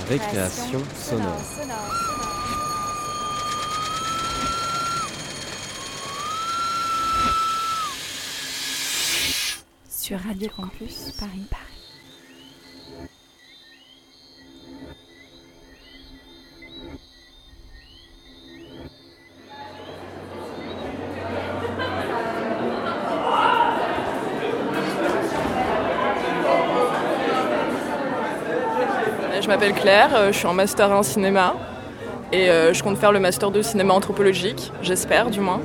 Récréation sonore. Sur Radio Campus Paris Paris. M'appelle Claire, euh, je suis en master 1 cinéma et euh, je compte faire le master 2 cinéma anthropologique, j'espère du moins.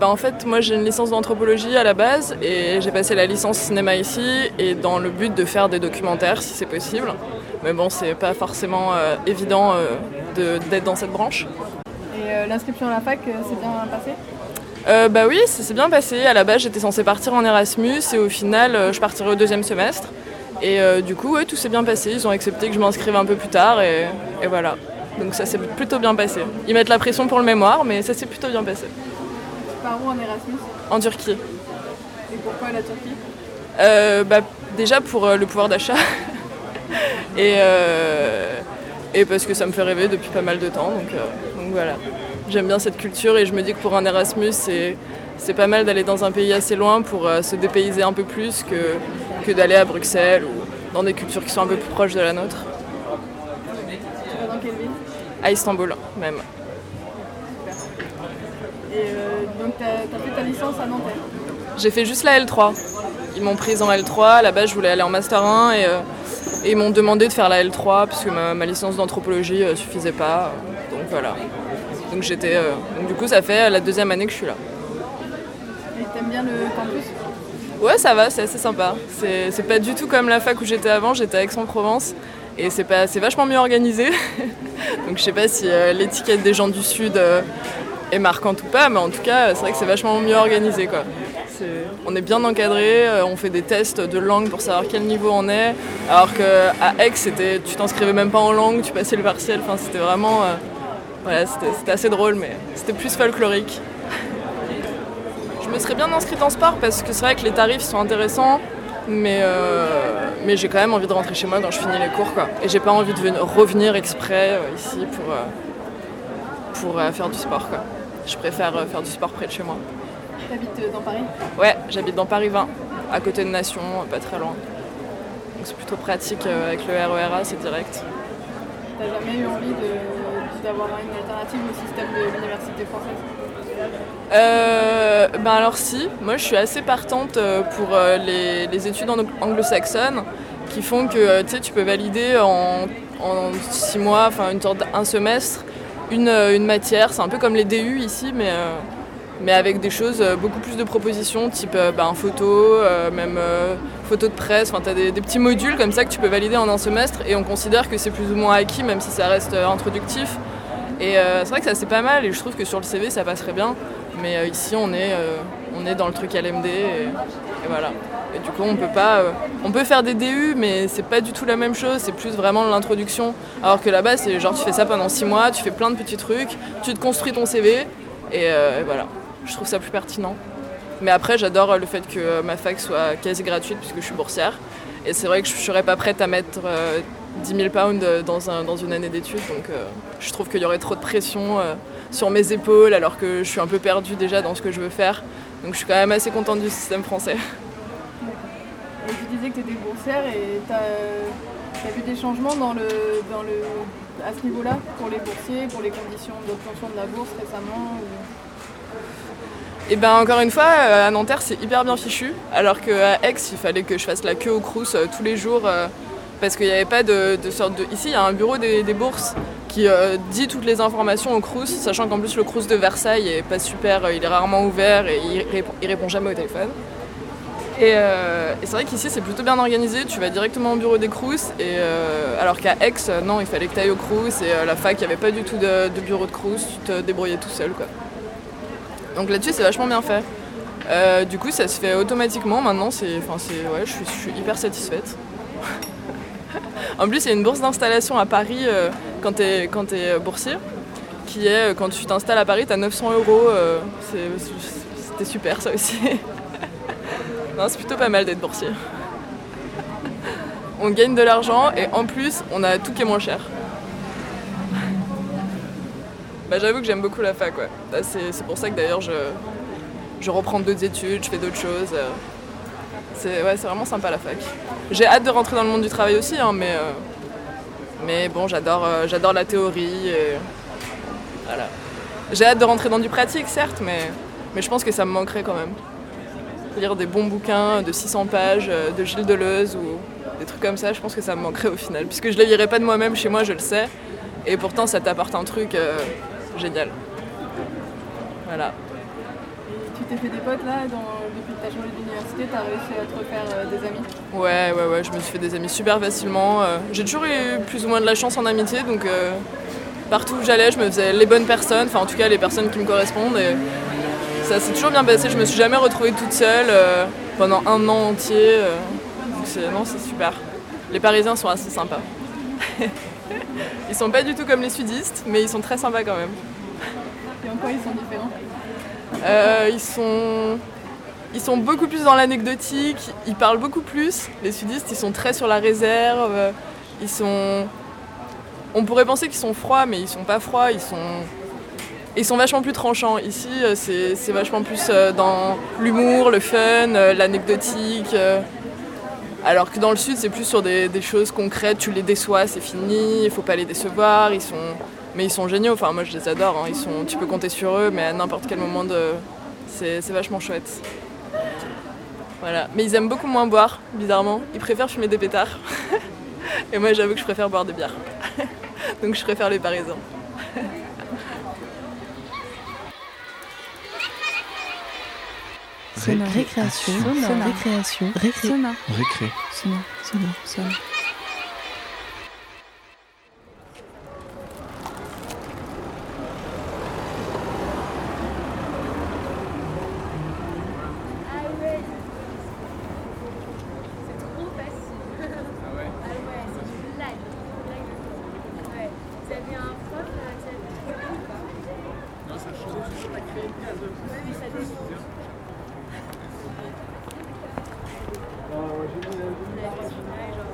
Bah, en fait, moi j'ai une licence d'anthropologie à la base et j'ai passé la licence cinéma ici et dans le but de faire des documentaires si c'est possible. Mais bon, c'est pas forcément euh, évident d'être dans cette branche. Et l'inscription à la fac, c'est bien passé? Bah oui, ça s'est bien passé. À la base, j'étais censée partir en Erasmus et au final, je partirai au deuxième semestre. Et euh, du coup, tout s'est bien passé. Ils ont accepté que je m'inscrive un peu plus tard et, voilà. Donc ça s'est plutôt bien passé. Ils mettent la pression pour le mémoire, mais ça s'est plutôt bien passé. Par où en Erasmus En Turquie. Et pourquoi la Turquie euh, bah, Déjà pour euh, le pouvoir d'achat. et, et parce que ça me fait rêver depuis pas mal de temps. Donc, donc voilà. J'aime bien cette culture et je me dis que pour un Erasmus, c'est c'est pas mal d'aller dans un pays assez loin pour euh, se dépayser un peu plus que, que d'aller à Bruxelles ou dans des cultures qui sont un peu plus proches de la nôtre. Tu vas dans quelle ville À Istanbul même. Et euh, donc tu as, fait ta licence à Nanterre J'ai fait juste la L3. Ils m'ont prise en L3, là-bas je voulais aller en Master 1 et, euh, ils m'ont demandé de faire la L3 puisque ma, ma licence d'anthropologie suffisait pas. Donc voilà. Donc j'étais. donc du coup ça fait la deuxième année que je suis là. T'aimes bien le campus Ouais, ça va, c'est assez sympa. C'est pas du tout comme la fac où j'étais avant, j'étais à Aix-en-Provence. Et c'est vachement mieux organisé. Donc je sais pas si euh, l'étiquette des gens du Sud euh, est marquante ou pas, mais en tout cas, c'est vrai que c'est vachement mieux organisé. Quoi. on est bien encadré, euh, on fait des tests de langue pour savoir quel niveau on est. Alors qu'à Aix, tu t'inscrivais même pas en langue, tu passais le partiel. Enfin, c'était vraiment. voilà, c'était assez drôle, mais c'était plus folklorique me serais bien inscrite en sport parce que c'est vrai que les tarifs sont intéressants, mais, euh, mais j'ai quand même envie de rentrer chez moi quand je finis les cours. Quoi. Et j'ai pas envie de venir, revenir exprès euh, ici pour, euh, pour faire du sport. Quoi. Je préfère faire du sport près de chez moi. habites dans Paris? Ouais, j'habite dans Paris 20, à côté de Nation, pas très loin. Donc c'est plutôt pratique avec le RERA, c'est direct. T'as jamais eu envie d'avoir une alternative au système de l'université française? Euh, ben alors si, moi je suis assez partante euh, pour euh, les, études anglo-saxonnes qui font que tu peux valider en, six mois, enfin une sorte un semestre, une, matière. C'est un peu comme les DU ici, mais, mais avec des choses, beaucoup plus de propositions, type ben, photo, même photo de presse. Enfin, tu as des, des, petits modules comme ça que tu peux valider en un semestre et on considère que c'est plus ou moins acquis, même si ça reste introductif. Et c'est vrai que ça c'est pas mal et je trouve que sur le CV ça passerait bien. Mais euh, ici, on est, euh, on est dans le truc LMD et, voilà. Et du coup, on peut pas, euh, on peut faire des DU, mais c'est pas du tout la même chose. C'est plus vraiment l'introduction. Alors que là-bas, c'est genre tu fais ça pendant six mois, tu fais plein de petits trucs, tu te construis ton CV et, voilà. Je trouve ça plus pertinent. Mais après, j'adore le fait que ma fac soit quasi gratuite puisque je suis boursière. Et c'est vrai que je serais pas prête à mettre 10 000 pounds dans, un, dans une année d'études. Donc je trouve qu'il y aurait trop de pression sur mes épaules alors que je suis un peu perdue déjà dans ce que je veux faire. Donc je suis quand même assez contente du système français. Et tu disais que tu étais boursière et tu as, vu des changements dans le, dans le, à ce niveau-là pour les boursiers, pour les conditions d'obtention de la bourse récemment Et eh ben encore une fois, euh, à Nanterre c'est hyper bien fichu, alors qu'à Aix il fallait que je fasse la queue au Crous euh, tous les jours euh, parce qu'il n'y avait pas de, sorte de. Ici il y a un bureau des bourses qui euh, dit toutes les informations au Crous, sachant qu'en plus le Crous de Versailles est pas super, euh, il est rarement ouvert et il répond, répond jamais au téléphone. Euh, et, c'est vrai qu'ici c'est plutôt bien organisé, tu vas directement au bureau des Crous, et, alors qu'à Aix, non, il fallait que tu ailles au Crous, et la fac, il n'y avait pas du tout de, bureau de Crous, tu te débrouillais tout seul. Quoi. Donc là-dessus c'est vachement bien fait. du coup ça se fait automatiquement maintenant, je suis hyper satisfaite. en plus il y a une bourse d'installation à Paris quand tu es, es boursier, qui est euh, quand tu t'installes à Paris, tu as 900 euros. Euh, c'était super ça aussi. c'est plutôt pas mal d'être boursier. on gagne de l'argent et en plus, on a tout qui est moins cher. Bah, j'avoue que j'aime beaucoup la fac. Bah, c'est, pour ça que d'ailleurs je, reprends d'autres études, je fais d'autres choses. euh. C'est, vraiment sympa la fac. J'ai hâte de rentrer dans le monde du travail aussi, hein, mais, euh, mais bon, j'adore, euh, la théorie. voilà. J'ai hâte de rentrer dans du pratique, certes, mais, mais je pense que ça me manquerait quand même. Lire des bons bouquins de 600 pages euh, de Gilles Deleuze ou des trucs comme ça, je pense que ça me manquerait au final. Puisque je les lirais pas de moi-même chez moi, je le sais. Et pourtant, ça t'apporte un truc génial. Voilà. Tu t'es fait des potes là dans, depuis que tu as changé d'université, tu as réussi à te refaire euh, des amis Ouais, ouais, ouais, je me suis fait des amis super facilement. euh. J'ai toujours eu plus ou moins de la chance en amitié, donc euh, partout où j'allais, je me faisais les bonnes personnes, enfin en tout cas les personnes qui me correspondent. Et ça s'est toujours bien passé, je me suis jamais retrouvée toute seule pendant un an entier. Donc c'est, non, c'est super. Les Parisiens sont assez sympas. ils sont pas du tout comme les sudistes, mais ils sont très sympas quand même. Et en quoi ils sont différents? Euh, ils sont ils sont beaucoup plus dans l'anecdotique, ils parlent beaucoup plus. Les sudistes, ils sont très sur la réserve. Ils sont on pourrait penser qu'ils sont froids, mais ils sont pas froids, ils sont ils sont vachement plus tranchants. Ici, euh, c'est vachement plus euh, dans l'humour, le fun, l'anecdotique. Alors que dans le sud, c'est plus sur des, des choses concrètes. Tu les déçois, c'est fini. Il faut pas les décevoir. Ils sont, mais ils sont géniaux. Enfin, moi, je les adore. hein. Ils sont, tu peux compter sur eux, mais à n'importe quel moment de, c'est vachement chouette. Voilà. Mais ils aiment beaucoup moins boire, bizarrement. Ils préfèrent fumer des pétards. Et moi, j'avoue que je préfère boire des bières. Donc, je préfère les Parisiens. Récréation, récréation, récré. C'est trop facile. Ah ouais Ah ouais, c'est une blague. Ouais. Vous avez un prof euh, qui a fait ça ou pas Non, ça change. Ouais, mais ça dépend. Ouais, genre,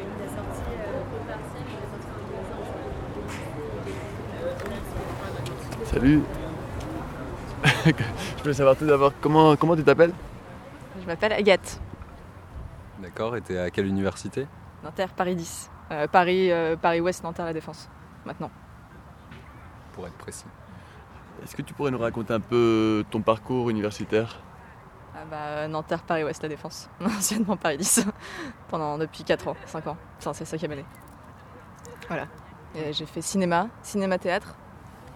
il a sorti euh, peu partiel, il a sorti un peu Salut. Je voulais savoir tout d'abord comment, comment tu t'appelles? Je m'appelle Agathe, D'accord, et t'es à quelle université? Nanterre Paris 10. Euh, Paris, euh, Paris Ouest, Nanterre La Défense, maintenant. Pour être précis. Est-ce que tu pourrais nous raconter un peu ton parcours universitaire? Ah bah, Nanterre Paris Ouest La Défense, anciennement Paris 10, pendant depuis 4 ans, 5 ans, enfin c'est la cinquième année. Voilà. J'ai fait cinéma, cinéma-théâtre,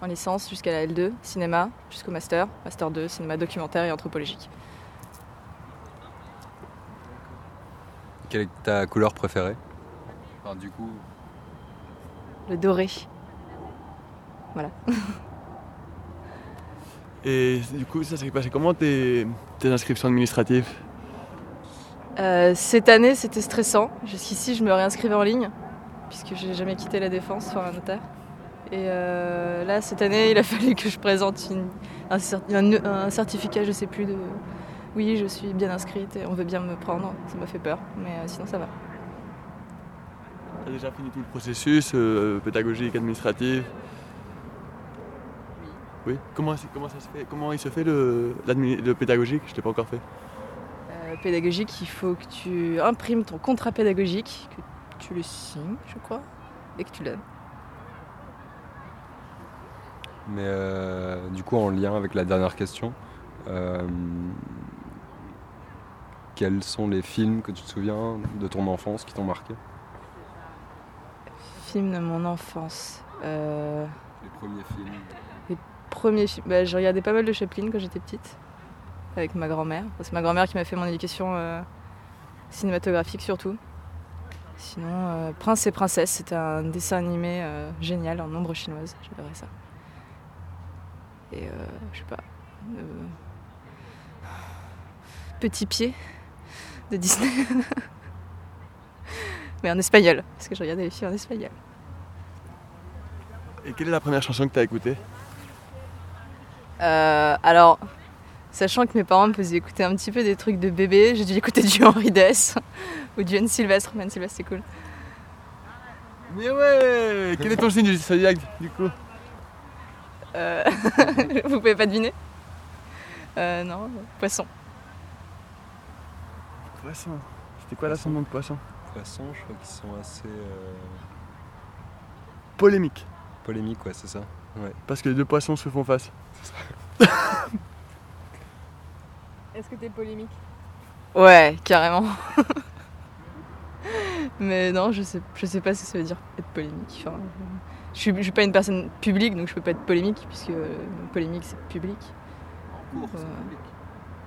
en licence jusqu'à la L2, cinéma jusqu'au master, master 2, cinéma documentaire et anthropologique. Quelle est ta couleur préférée? Enfin, du coup, Le doré. Et du coup, ça s'est passé comment tes, tes inscriptions administratives? Euh, cette année, c'était stressant. Jusqu'ici, je me réinscrivais en ligne, puisque j'ai jamais quitté la défense, enfin un notaire. Et euh, là, cette année, il a fallu que je présente une- un, cer- un- un certificat, je sais plus, de oui, je suis bien inscrite et on veut bien me prendre. Ça m'a fait peur, mais euh, sinon ça va. Tu as déjà fini tout le processus euh, pédagogique, administratif? Oui. Comment, comment ça se fait Comment il se fait le, pédagogique? Je l'ai pas encore fait. Pédagogique, il faut que tu imprimes ton contrat pédagogique, que tu le signes, je crois, et que tu l'aimes. Mais euh, du coup, en lien avec la dernière question, euh, quels sont les films que tu te souviens de ton enfance qui t'ont marqué? Film de mon enfance. Euh, Les premiers films Premier film, bah, je regardais pas mal de Chaplin quand j'étais petite, avec ma grand-mère. C'est ma grand-mère qui m'a fait mon éducation cinématographique surtout. Sinon, Prince et Princesse, c'était un dessin animé génial en ombre chinoise, j'adorais ça. Et euh, je sais pas. euh, Petit pied de Disney. Mais en espagnol, parce que je regardais les films en espagnol. Et quelle est la première chanson que tu as écoutée? Euh, alors, sachant que mes parents me faisaient écouter un petit peu des trucs de bébé, j'ai dû écouter du Henri Dess Ou du Anne Sylvestre, mais Anne Sylvestre c'est cool. Mais ouais Quel est ton signe du zodiaque du coup? Euh, Vous pouvez pas deviner euh, Non, poisson. Poisson. C'était quoi l'ascendant de poisson Poissons, je crois qu'ils sont assez euh, Polémique. polémiques, ouais, c'est ça. Parce que les deux poissons se font face. Est-ce que t'es polémique? Ouais, carrément. mais non, je sais, je sais pas ce que ça veut dire être polémique. Enfin, je, suis, je suis pas une personne publique, donc je peux pas être polémique, puisque polémique c'est public. Euh,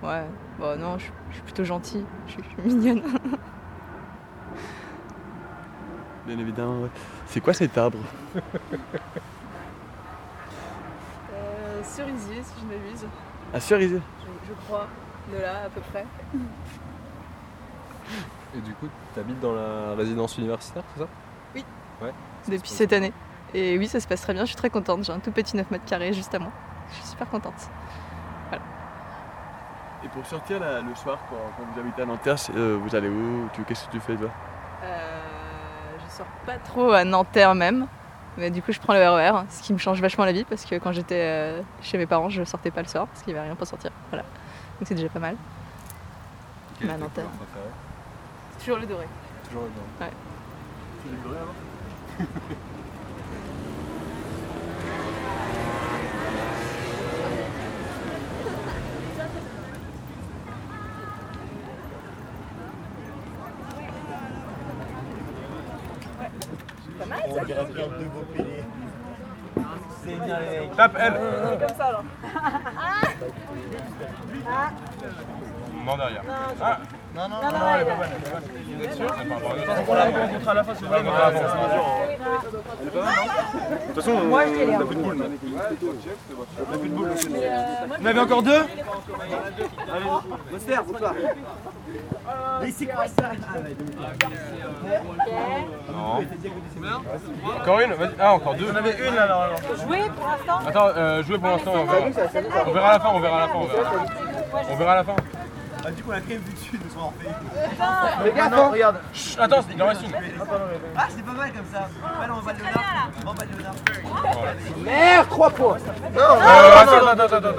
Ouais, bon non, je, je suis plutôt gentille, je suis, je suis mignonne. Bien évidemment, ouais. C'est quoi cet arbre? Euh, cerisier, si je m'abuse. À cerisier. Je, je crois, de là à peu près. Et du coup, t'habites dans la résidence universitaire, c'est ça? Oui. Ouais. Depuis cette année. Et oui, ça se passe très bien, je suis très contente. J'ai un tout petit 9 mètres carrés juste à moi. Je suis super contente. Et pour sortir là, le soir, quand, quand vous habitez à Nanterre, c'est, euh, vous allez où? Qu'est-ce que tu fais toi? Euh, je sors pas trop à Nanterre même. Mais du coup, je prends le RER, ce qui me change vachement la vie parce que quand j'étais euh, chez mes parents, je sortais pas le soir parce qu'il n'y avait rien pour sortir. Voilà. Donc c'est déjà pas mal. Bah, ton Nanterre. couleur préférée Toujours le doré. Toujours le blanc. Tape elle Non derrière. Ah. Non, non, non, elle est pas bonne, elle est pas bonne. Vous êtes sûr On la rencontre à la fin si vous voulez. Elle est pas mal, non De toute façon, on n'a plus de boule. On n'a plus de boule. Vous en avez encore deux Allez, Monster, vous. Mais c'est quoi ça Non. Encore une Vas-y. Ah, encore deux. On avait une là, normalement. Jouer pour l'instant Attends, euh, jouer pour l'instant. On verra. on verra à la fin, on verra à la fin. On verra, on verra à la fin. Ah, du coup, on a quand même vu dessus de soir en fait. Mais non, regarde. Chut, attends, il en reste une. Ah, c'est pas mal comme ça. Ouais, non, on va le Léonard. On va le. Merde, 3 points. Non, attends, attends, attends, attends.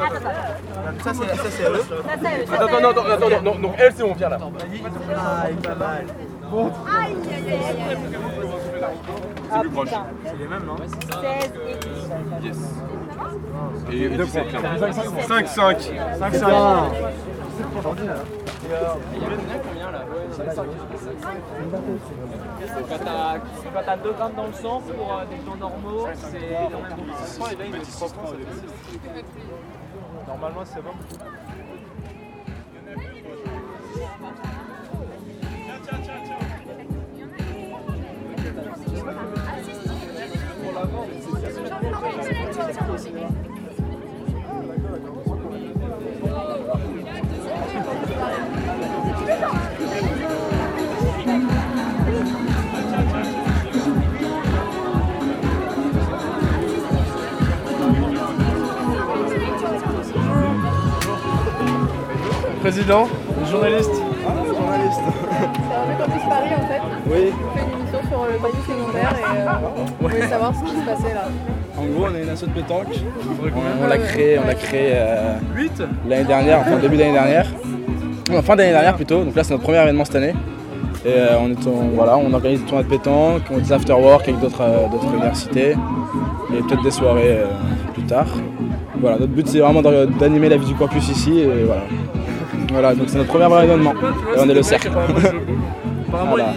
Ça, c'est ça, c'est eux. Attends, attends, non, attends, attends, non, non, donc elle c'est mon viens là. Ah, il est pas mal. C'est plus proche. C'est les mêmes, non? Et 2 points. 5, 5. 5, 5. Quand t'as 2 grammes dans le sang pour des gens normaux, c'est quand même Normalement c'est bon. Président, journaliste. journaliste. C'est un peu Campus Paris en fait. Oui. On fait une émission sur le campus secondaire et euh, on voulait savoir ce qui se passait là. En gros, on est une asso de pétanque. On, on l'a créé, on l'a créé euh, l'année dernière, enfin début d'année dernière. Non, fin d'année dernière plutôt. Donc là, c'est notre premier événement cette année. Et euh, on, est, on- voilà, on organise des tournois de pétanque, on a des after-work avec d'autres euh, d'autres universités et peut-être des soirées euh, plus tard. Voilà, notre but c'est vraiment d'animer la vie du campus ici et voilà. Voilà, donc c'est notre premier vrai événement. Et on est le cercle. Voilà.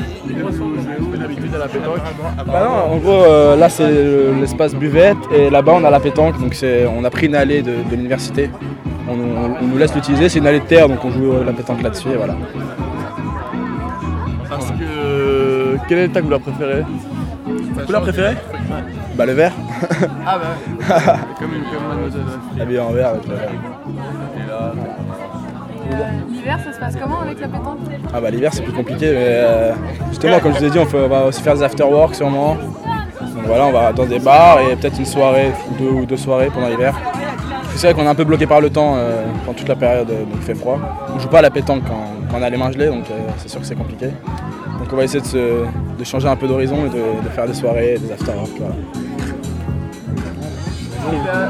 Bah non, en gros, euh, là c'est le- l'espace buvette et là-bas on a la pétanque. Donc c'est, on a pris une allée de, de l'université. On, on- on nous laisse l'utiliser, c'est une allée de terre donc on joue euh, la pétanque là-dessus et voilà. Parce que. Quelle est ta couleur préférée? Couleur préférée? Bah le vert. Ah bah ouais. comme une comme mademoiselle. Habillé en vert avec le vert. Et là, euh, L'hiver, ça se passe comment avec la pétanque Ah bah l'hiver c'est plus compliqué mais euh, justement comme je vous ai dit on, va aussi faire des after-work sûrement. Donc voilà on va dans des bars et peut-être une soirée, deux ou deux soirées pendant l'hiver. C'est vrai qu'on est un peu bloqué par le temps euh, pendant toute la période euh, donc il fait froid. On joue pas à la pétanque quand, on a les mains gelées, donc euh, c'est sûr que c'est compliqué. Donc on va essayer de, se- de changer un peu d'horizon et de, de faire des soirées, des after-work. voilà. Il a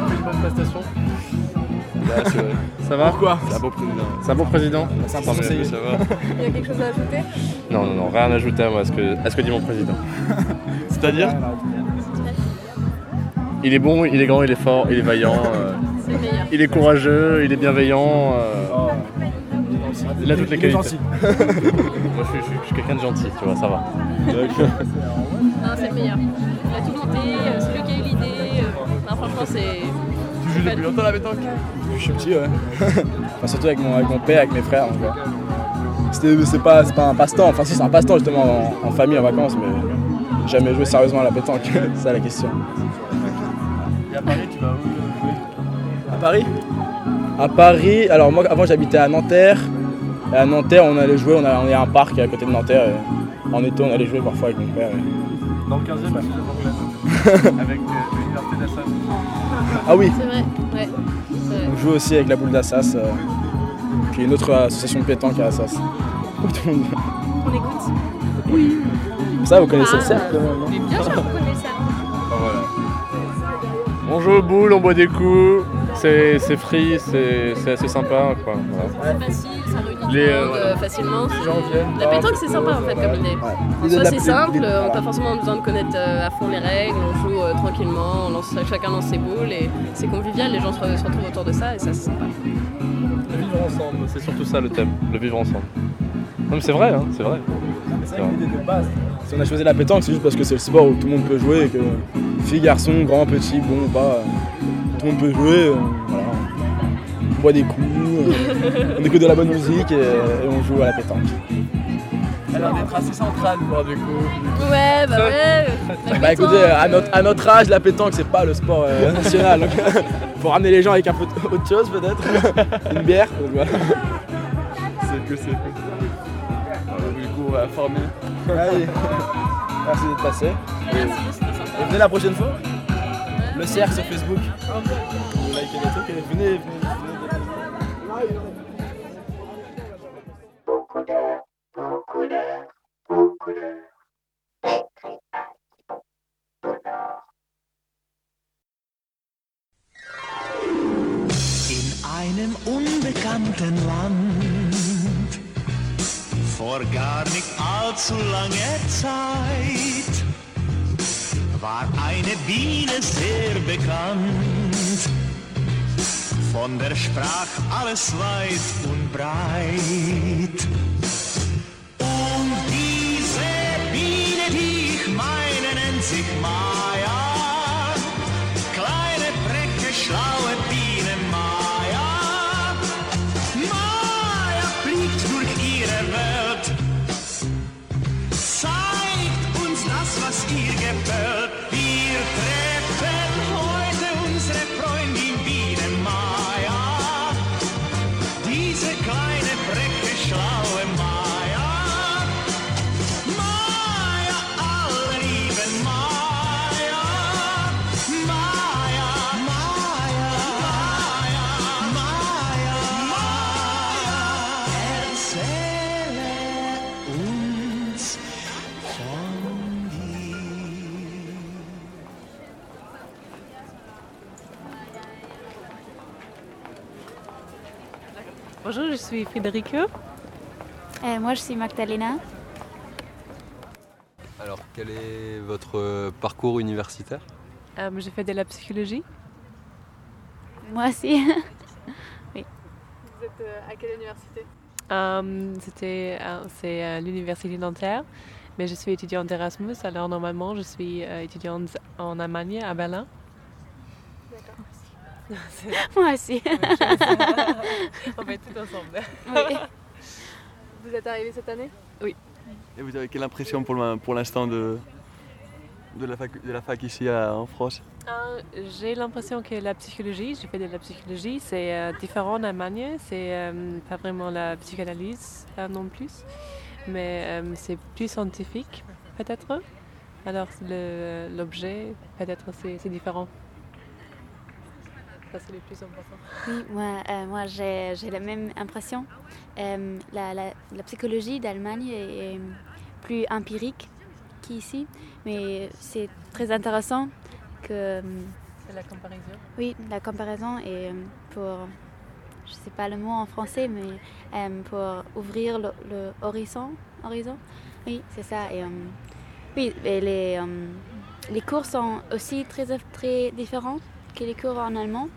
Ça va Pourquoi C'est un beau président. C'est un bon président C'est un conseiller. ça va. Il y a quelque chose à ajouter? Non, non, non, rien à ajouter à moi, à ce que, à ce que dit mon président. C'est-à-dire? Il est bon, il est grand, il est fort, il est vaillant, euh, C'est le meilleur. il est courageux, il est bienveillant. euh, il a toutes les qualités. gentil. moi, je suis, je suis- je suis quelqu'un de gentil, tu vois, ça va. Non, c'est le meilleur. Il a tout monté, euh, c'est lui qui a eu l'idée. euh, Non, franchement, c'est. Tu joues depuis longtemps à la pétanque Je suis petit, ouais. Enfin, surtout avec mon, avec mon père, avec mes frères. donc, ouais. C'était- C'est pas, c'est pas un passe-temps, enfin si c'est un passe-temps justement en, en famille, en vacances, mais jamais joué sérieusement à la pétanque, c'est ça la question. Et à Paris, tu vas où? Jouer À Paris? À Paris, alors moi avant j'habitais à Nanterre. Et à Nanterre on allait jouer, on a, on a un parc à côté de Nanterre. et en été on allait jouer parfois avec mon père. et- Dans le 15 e à anglaise. Avec euh, l'université d'Assas. Ah oui, C'est vrai, ouais. Vrai. on joue aussi avec la boule d'Assas. euh, puis une autre association de pétanque à Assas. Tout le monde- On écoute Ça vous connaissez le Ah, cercle quand même, non Mais bien sûr qu'on connaît ça. On joue aux boules, on boit des coups, c'est c'est free, c'est c'est assez sympa. Quoi. voilà. C'est facile, ça réunit tout Les, le euh, monde euh, facilement. Les gens viennent. La pétanque, c'est sympa en fait comme idée. En soi, c'est simple, les- on n'a pas forcément besoin de connaître euh, à fond les règles, on joue euh, tranquillement, on lance, chacun lance ses boules et c'est convivial, les gens se, re- se retrouvent autour de ça et ça c'est sympa. Le vivre ensemble, c'est surtout ça le thème, le vivre ensemble. Non mais c'est vrai, hein, c'est vrai. C'est vrai que l'idée de base. Si on a choisi la pétanque, c'est juste parce que c'est le sport où tout le monde peut jouer et que filles, garçons, grands, petits, bon ou pas, euh, tout le monde peut jouer. euh, voilà. On boit des coups, euh, on écoute de la bonne musique et, et on joue à la pétanque. Elle a l'air d'être assez centrale pour du coup. Ouais, bah ouais. Bah écoutez, à euh, notre, à notre âge, la pétanque c'est pas le sport euh, national. Donc faut ramener les gens avec un peu autre chose peut-être. Une bière. donc voilà. C'est cool, c'est cool. Alors, du coup, on va former. Allez. Merci d'être passé. Et, et venez la prochaine fois. Le cercle sur Facebook. Vous likez les trucs et venez, venez, venez. Der Sprach alles weit und breit. Suis Federico. Euh, moi, je suis Magdalena. Alors, quel est votre euh, parcours universitaire? Euh, J'ai fait de la psychologie. Moi aussi. Vous êtes euh, à quelle université? Euh, C'était, c'est à l'université Nanterre, mais je suis étudiante Erasmus. Alors normalement, je suis étudiante en Allemagne, à Berlin. Moi aussi. On va être tout ensemble. Oui. Vous êtes arrivé cette année? Oui. Et vous avez quelle impression pour l'in- pour l'instant de, de, la fac, de la fac ici à- en France? Euh, J'ai l'impression que la psychologie, j'ai fait de la psychologie, c'est euh, différent en Allemagne. C'est euh, pas vraiment la psychanalyse euh, non plus, mais euh, c'est plus scientifique peut-être. Alors l'objet peut-être c'est différent. Ça, c'est le plus important. Oui, moi, euh, moi j'ai j'ai la même impression. Euh, la, la- la psychologie d'Allemagne est, est plus empirique qu'ici, mais c'est très intéressant que, C'est la comparaison. oui, la comparaison est euh, pour, je sais pas le mot en français, mais euh, pour ouvrir le, le horizon, horizon. Oui, c'est ça. Et, oui, et les, les cours sont aussi très, très différents que les cours en allemand.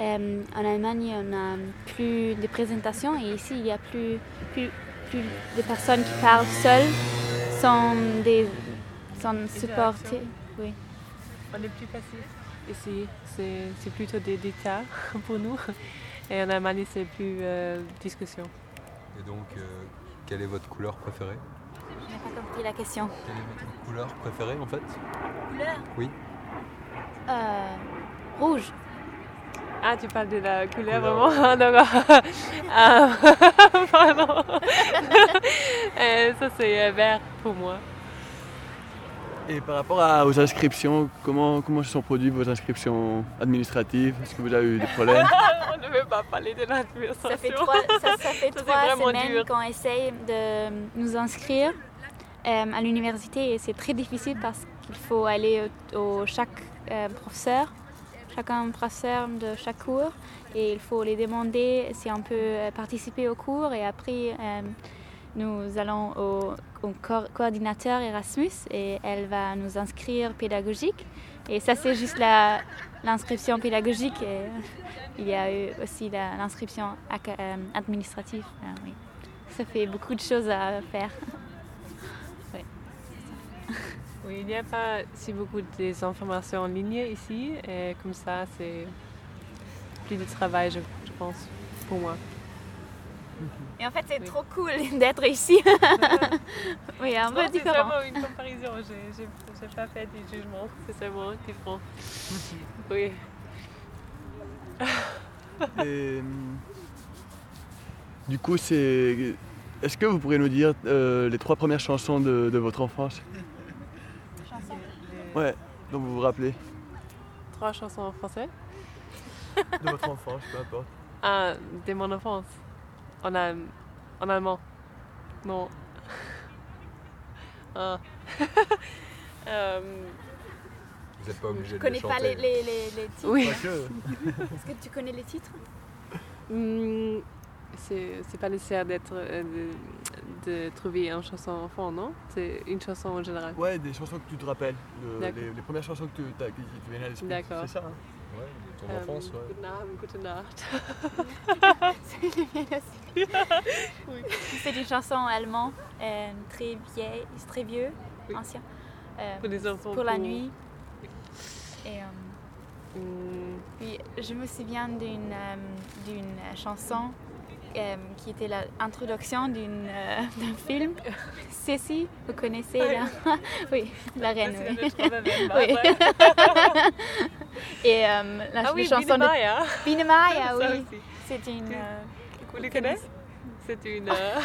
Euh, en Allemagne, on a plus de présentations et ici, il y a plus, plus, plus de personnes qui parlent seules sans, des, sans supporter. Oui. On est plus passif. Ici, c'est c'est plutôt des détails pour nous. Et en Allemagne, c'est plus euh, discussion. Et donc, euh, quelle est votre couleur préférée? Je n'ai pas compris la question. Quelle est votre couleur préférée en fait? Couleur? Oui. Euh, rouge. Ah, tu parles de la couleur, Couleur, vraiment Ah, D'accord. Ah, pardon. Euh, ça, c'est euh, vert pour moi. Et par rapport à- aux inscriptions, comment, comment se sont produites vos inscriptions administratives? Est-ce que vous avez eu des problèmes? On ne veut pas parler de l'administration. Ça fait trois, ça, ça fait Ça, trois semaines qu'on essaye de nous inscrire euh, à l'université et c'est très difficile parce qu'il faut aller au, au- chaque euh, professeur, chacun professeur de chaque cours et il faut les demander si on peut euh, participer au cours et après euh, nous allons au, au co- coordinateur Erasmus et elle va nous inscrire pédagogique et ça c'est juste l'inscription pédagogique et il y a eu aussi l'inscription euh, administrative. Ça fait beaucoup de choses à faire. Oui. Il n'y a pas si beaucoup des informations en ligne ici. Et comme ça, c'est plus de travail, je, je pense, pour moi. Et en fait, c'est trop cool d'être ici. oui, un peu C'est seulement une comparaison. Je n'ai pas fait du jugement. C'est seulement différent. Oui. Et, hum, Du coup, c'est. Est-ce que vous pourriez nous dire euh, les trois premières chansons de, de votre enfance? Ouais, dont vous vous rappelez Trois chansons en français. De votre enfance, peu importe. Ah, de mon enfance. En, en allemand. Non. Ah. Euh, Vous n'êtes pas obligé Je de connais les pas chanter. les, les, les, les titres. Oui. Pas que. Est-ce que tu connais les titres? Hmm, c'est c'est pas nécessaire d'être euh, de, de trouver une chanson enfant, non? C'est une chanson en général. Ouais, des chansons que tu te rappelles. le- les, les premières chansons que tu, t'as- qui te viennent à l'esprit. D'accord. C'est ça, hein Ouais, de ton Euh, enfance, ouais. Guten Abend, gute Nacht. Oui. C'est une chanson allemande, euh, très vieille, très vieux, Oui. ancien. Euh, Pour les enfants, Pour la pour- nuit. Et euh, Hmm, puis je me souviens d'une euh, d'une chanson euh, qui était l'introduction d'une euh, d'un film. Cécile, vous connaissez là Oui, la reine, c'est oui. Oui. Et euh, la, Ah la oui, chanson Biene Maya. de Biene Maya, Ça oui. aussi. C'est une. euh, Vous les connaissez C'est une. euh,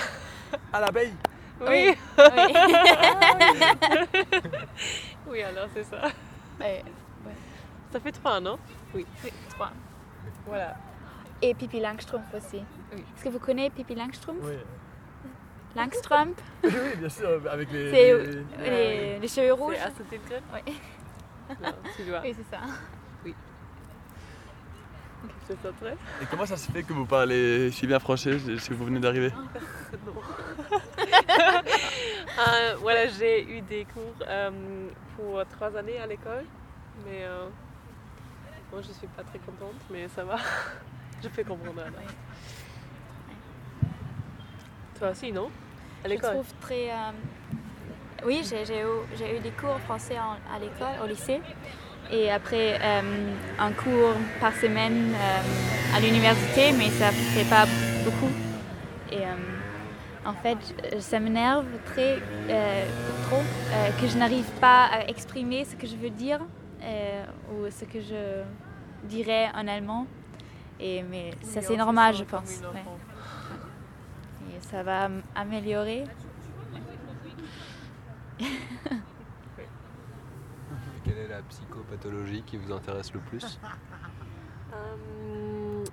À l'abeille Oui. Oui. oui, alors c'est ça. Ouais. Ça fait trois, non? Oui. Oui, trois. Voilà. Et Pippi Langstrumpf aussi. Oui. Est-ce que vous connaissez Pippi Langstrumpf Oui. Langstrumpf oui, bien sûr, avec les. Les- euh, les, les cheveux rouges. C'est Astrid Lindgren Oui. Non, tu dois. Oui, c'est ça. Oui. C'est ça très Et comment ça se fait que vous parlez si bien français? Si vous venez d'arriver? Non. Euh, voilà, j'ai eu des cours euh, pour trois années à l'école, mais euh, moi je suis pas très contente, mais ça va. je peux comprendre. alors. Toi aussi, non? À Je trouve très. euh, Oui, j'ai eu, des cours français en- à l'école, au lycée. Et après, euh, un cours par semaine euh, à l'université, mais ça fait pas beaucoup. Et en fait, ça m'énerve très, trop que je n'arrive pas à exprimer ce que je veux dire ou ce que je dirais en allemand. Et, mais ça, c'est normal, je pense. ouais. Ça va am- améliorer. Quelle est la psychopathologie qui vous intéresse le plus? Euh,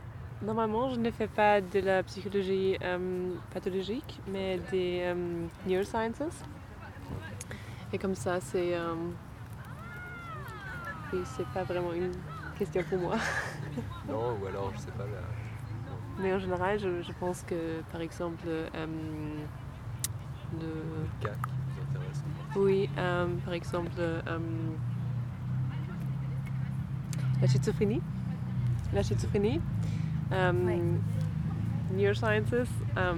normalement, je ne fais pas de la psychologie euh, pathologique, mais des euh, neurosciences. Et comme ça, c'est. euh, c'est pas vraiment une question pour moi. Non, ou alors, je sais pas, la... Mais en général, je, je pense que, par exemple, euh, le. cas qui vous intéresse. Oui, euh, par exemple, euh, la schizophrénie. La schizophrénie. Euh, Neurosciences. euh,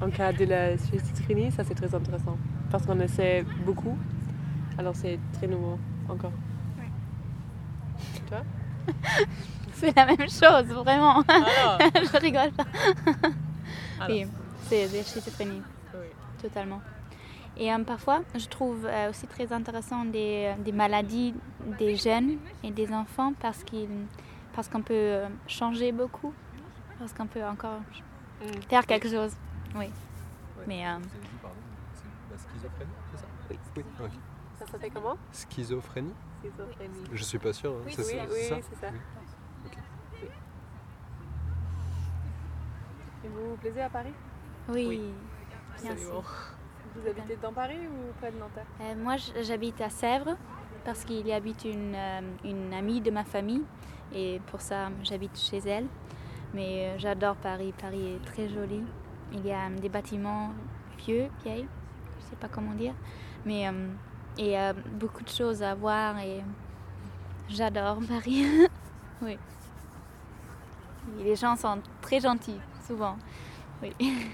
en cas de la schizophrénie, ça c'est très intéressant. Parce qu'on essaie beaucoup. Alors c'est très nouveau encore. Toi? C'est la même chose, vraiment. Alors je rigole pas. Alors. Oui, c'est des schizophrénies. Totalement. Et euh, parfois, je trouve euh, aussi très intéressant des, des maladies des jeunes et des enfants parce qu'il parce qu'on peut euh, changer beaucoup, parce qu'on peut encore faire quelque chose. Oui. Mais euh, pardon C'est la schizophrénie, c'est ça? Oui. Oui. Ça s'appelle comment? Schizophrénie? Schizophrénie. Je suis pas sûr. hein. Oui, C'est oui, ça- oui, ça c'est ça. Oui. Ok. Et vous vous plaisez à Paris? Oui, merci. Absolument. Vous habitez dans Paris ou près de Nanterre? Euh, moi, j'habite à Sèvres parce qu'il y habite une, euh, une amie de ma famille et pour ça, j'habite chez elle. Mais euh, j'adore Paris. Paris est très joli. Il y a euh, des bâtiments vieux, vieilles, je sais pas comment dire, mais euh, il y a beaucoup de choses à voir et j'adore Paris. oui. Et les gens sont très gentils, souvent. Oui.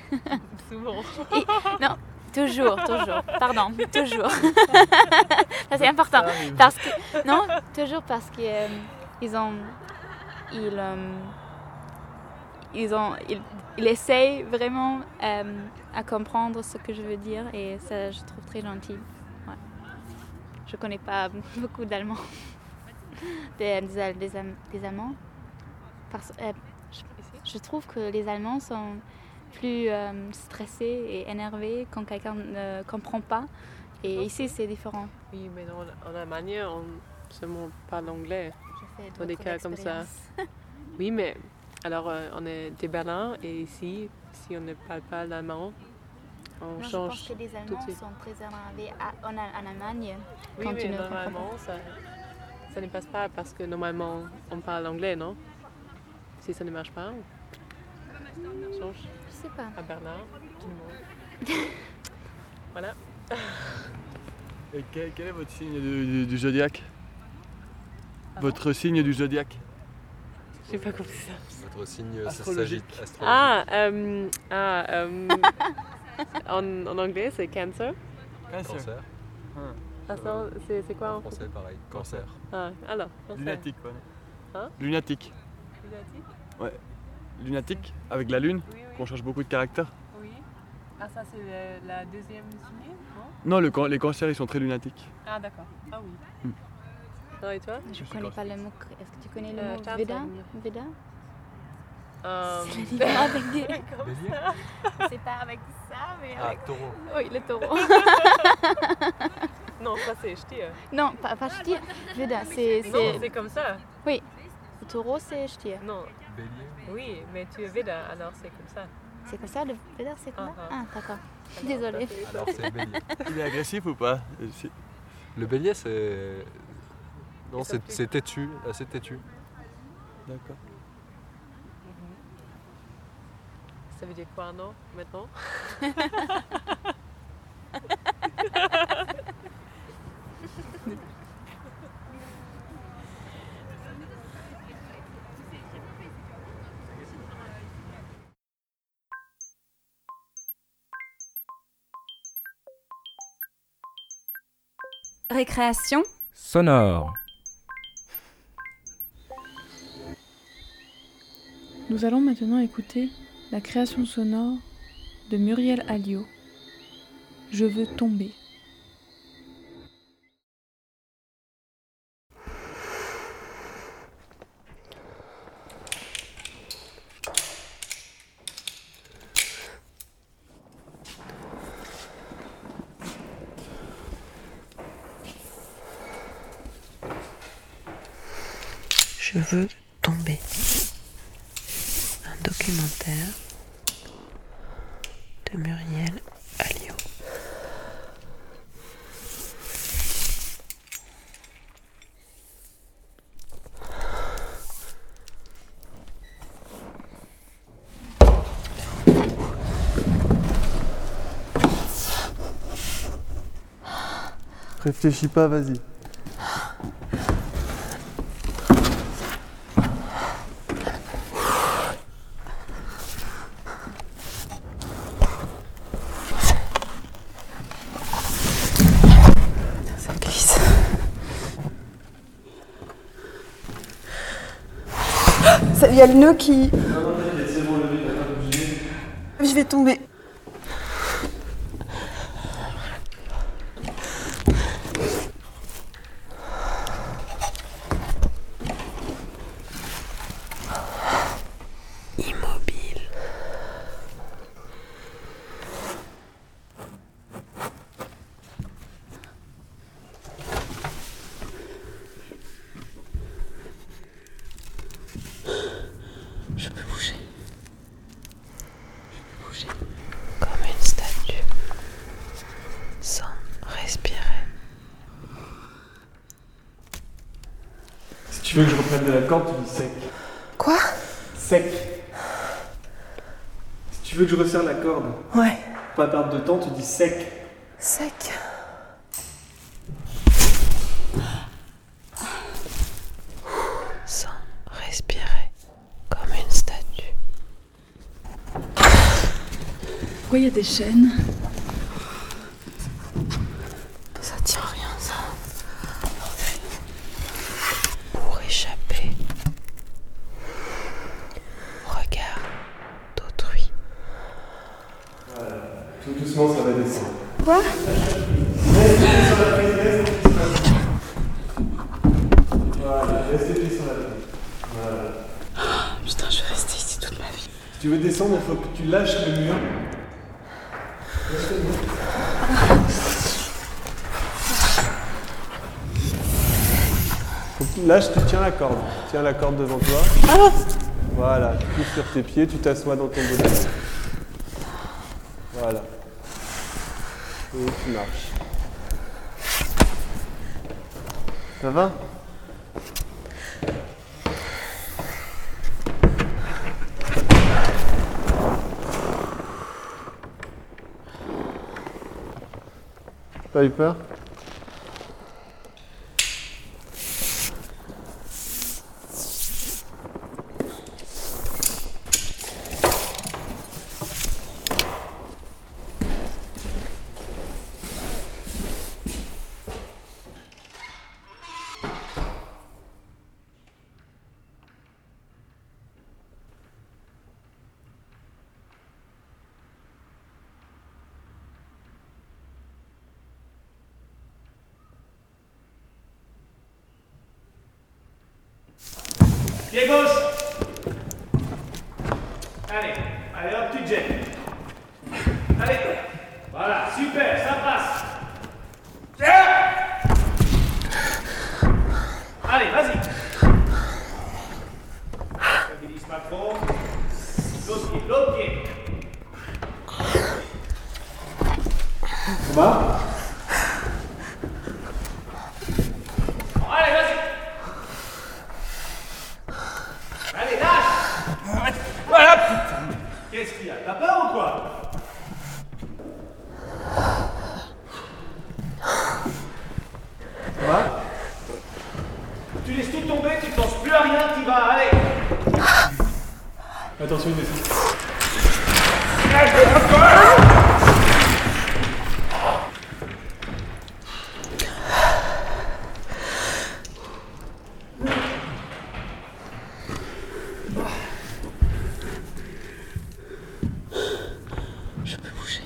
Souvent. Et- non, toujours, toujours. Pardon, toujours. Ça c'est important. Ça arrive. Parce que non, toujours parce que euh, ils ont, ils, euh, ils ont, ils, ils essayent vraiment euh, à comprendre ce que je veux dire et ça je trouve très gentil. Ouais. Je connais pas beaucoup d'Allemands, des, des, Allemands. Parce, euh, je, trouve que les Allemands sont plus euh, stressés et énervés quand quelqu'un ne comprend pas. Et ici, c'est différent. Oui, mais en, en Allemagne, on seulement parle anglais. fait Dans des cas comme ça. Oui, mais alors euh, on est des Berlin et ici, si on ne parle pas l'allemand, on Moi, je change pense que les Allemands sont très énervés à- en, en Allemagne Oui, quand mais tu ne normalement, pas. ça, ça ne passe pas parce que normalement, on parle anglais, non? Si ça ne marche pas, on change. Je sais pas. À Berlin, tout le monde. voilà. Et quel, quel est votre signe du, du- du zodiaque? Votre signe du zodiaque? J'ai pas compris ça. Votre signe Astrologique. Ah, euh, ah euh, en, en anglais, c'est cancer. Cancer. Ah, ça, c'est quoi en français pareil. Cancer. Ah, alors, cancer. Lunatique, ouais. Hein? Lunatique. Lunatique? Ouais. Lunatique, avec la lune, Oui, oui. qu'on change beaucoup de caractère. Oui. Ah, ça, c'est le- la deuxième signe, non? Non, le, can- les cancers, ils sont très lunatiques. Ah, d'accord. Ah oui. Hmm. Non, et toi? Je connais pas le mot. Est-ce que tu connais le Euh, mot. Veda Veda? Euh, C'est la avec des. C'est pas avec ça, mais Ah, avec. taureau. Oui, le taureau. non, ça, c'est ch'ti. non, pas, pas ch'ti. Veda, c'est. Non, c'est- comme ça. Oui. Le taureau, c'est ch'ti. Non. Bélier Oui, mais tu es Veda, alors c'est comme ça. C'est comme ça, le Veda, c'est comme ça? Ah, Ah, d'accord. Désolée. Alors c'est bélier. Il est agressif ou pas? Le bélier, c'est. Non, c'est têtu, assez têtu. D'accord. Ça veut dire quoi, non Maintenant? Récréation Sonore. Nous allons maintenant écouter la création sonore de Muriel Alliot. Je veux tomber. Veux tomber. Un documentaire de Muriel Alliot. Réfléchis pas, vas-y. Ça glisse. Il y a le nœud qui. Je vais tomber. Immobile. Je peux bouger. Je peux bouger. Comme une statue. Sans respirer. Si tu veux que je reprenne de la corde, tu dis sec. Quoi? Sec. Si tu veux que je resserre la corde, Ouais. pas perdre de temps, tu dis sec. Sec. Sans respirer. Comme une statue. Pourquoi il y a des chaînes Ça tient rien, ça. Pour échapper. au Regard d'autrui. Tout doucement, ça va descendre. Quoi Voilà, laisse les pieds sur la tête. Voilà. Putain, je vais rester ici toute ma vie. Si tu veux descendre, il faut que tu lâches le mur. Lâche le mur. Faut que tu lâches, tu tiens la corde. Tiens la corde devant toi. Voilà, tu couches sur tes pieds, tu t'assois dans ton dos. Voilà. Et tu marches. Ça va? Pas eu peur? Pied gauche. Allez, allez hop, tu te jettes. Allez, voilà, super, ça passe. Tiens Allez, vas-y. Stabilise pas trop. L'autre pied, l'autre pied. Ça va Allez, vas-y. Allez, lâche Voilà, putain Qu'est-ce qu'il y a T'as peur ou quoi Ça va Tu laisses tout tomber, tu penses plus à rien, tu vas, allez Attention, il descend. Je peux bouger.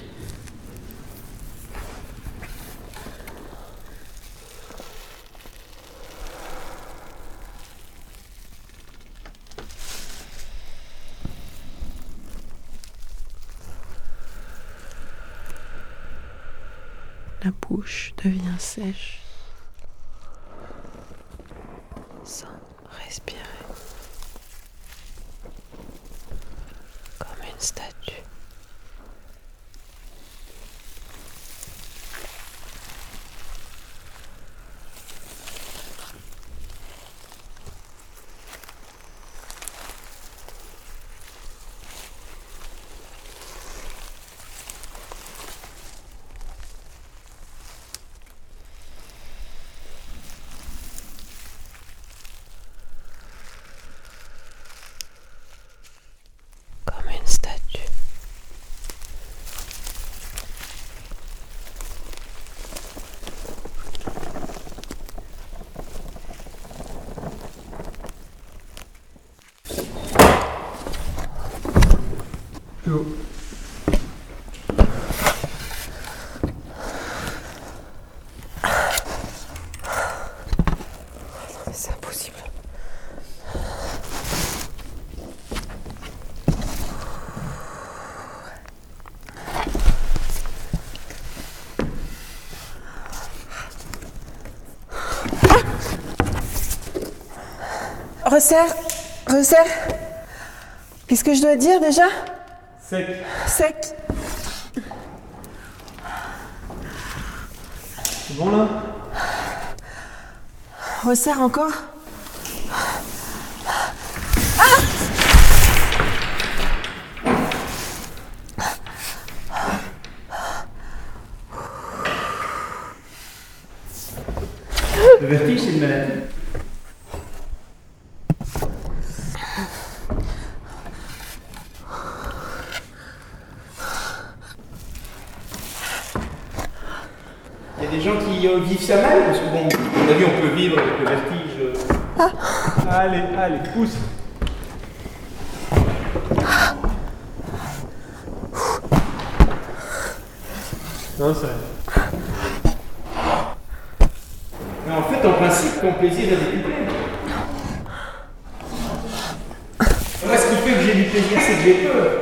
La bouche devient sèche. Sans respirer. statue. Comme une statue. C'est impossible. Resserre, resserre. Qu'est-ce que je dois dire déjà? Sec. Sec. C'est bon là? Resserre encore. Le vertige, c'est une maladie. Il y a des gens qui euh, vivent ça mal, parce que bon, à mon avis, on peut vivre avec le vertige. euh. Allez, allez, pousse. En fait, en principe, ton plaisir est décuplé. Moi, ce qui fait que j'ai du plaisir, c'est que j'ai peur.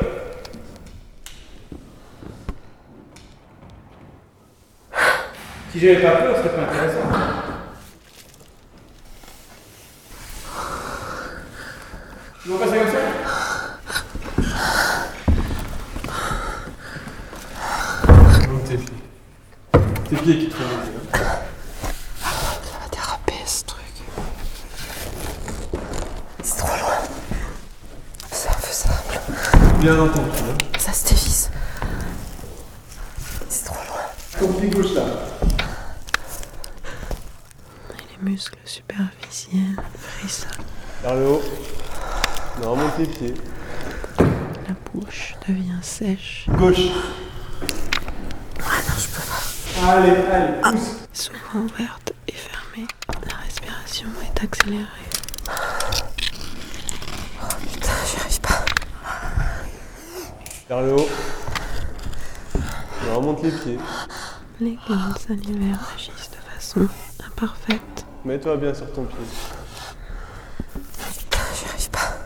Si j'avais pas peur, ce serait pas intéressant. Tu veux passer comme ça Donc tes pieds. Tes pieds qui te font mal. Ça va déraper ce truc. C'est trop loin. C'est infaisable. Bien entendu. hein. Ça se dévisse. C'est trop loin. Ton pied gauche là. Les muscles superficiels frissonnent. Vers le haut. Non, remonte les pieds. La bouche devient sèche. Gauche. Ah non, je peux pas. Allez, allez, pousse. Souvent ouverte et fermée, la respiration est accélérée. Putain, j'y arrive pas. Vers le haut. Non, remonte les pieds. Les de façon imparfaite. Mets-toi bien sur ton pied. Putain, j'y arrive pas.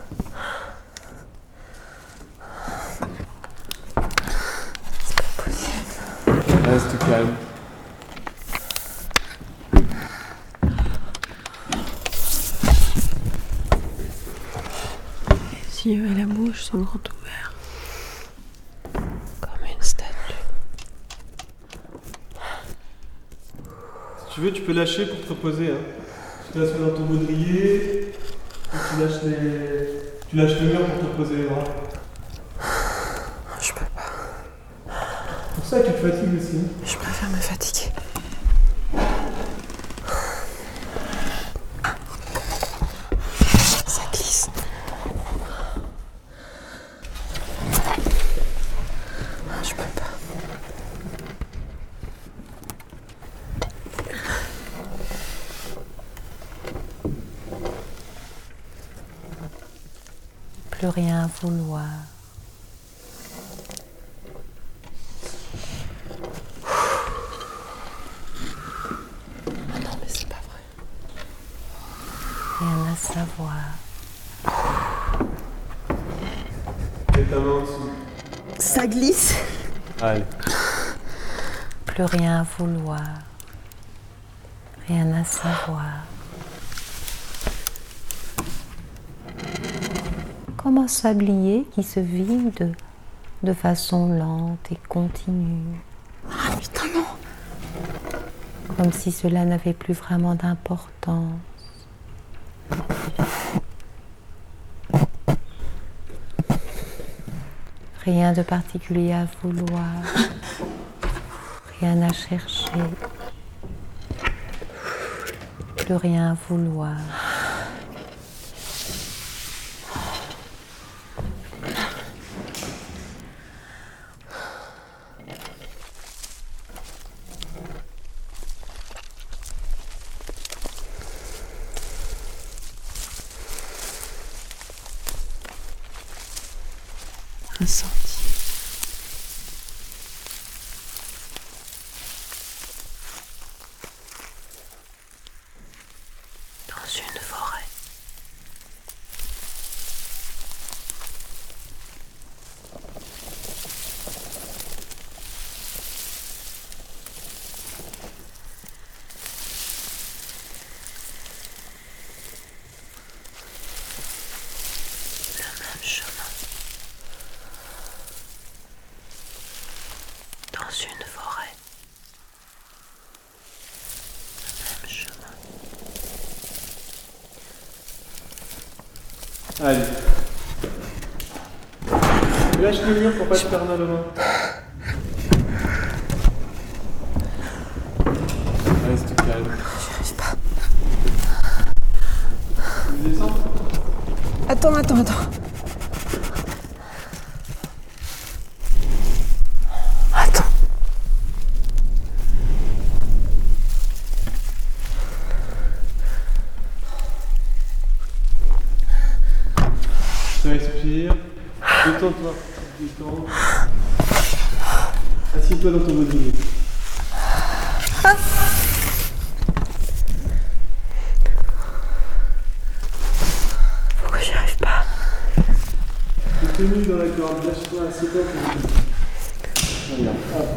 Reste calme. Les yeux et la bouche sont grands ouverts. Comme une statue. Si tu veux, tu peux lâcher pour te reposer. Hein. Tu t'assois dans ton baudrier. Tu lâches, les... tu lâches le mur pour te reposer les bras. Je peux pas. C'est pour ça que tu te fatigues aussi. hein. Je préfère me fatiguer. Rien à vouloir. Ah non, mais c'est pas vrai. Rien à savoir. Mets ta main en dessous. Ça glisse. Allez. Plus rien à vouloir. Rien à savoir. Comme un sablier qui se vide de façon lente et continue? Ah putain non Comme si cela n'avait plus vraiment d'importance. Rien de particulier à vouloir. Rien à chercher. Plus rien à vouloir. Allez. Lâche le mur pour pas te faire mal aux mains. Reste calme. J'arrive pas. Tu descends? Attends, attends, attends. Attends. Respire. Détends-toi. Détends. Assieds-toi dans ton baudrier. Pourquoi j'y arrive pas T'es tenu dans la corde. Lâche-toi. Assieds-toi dans ton baudrier. Regarde. Hop.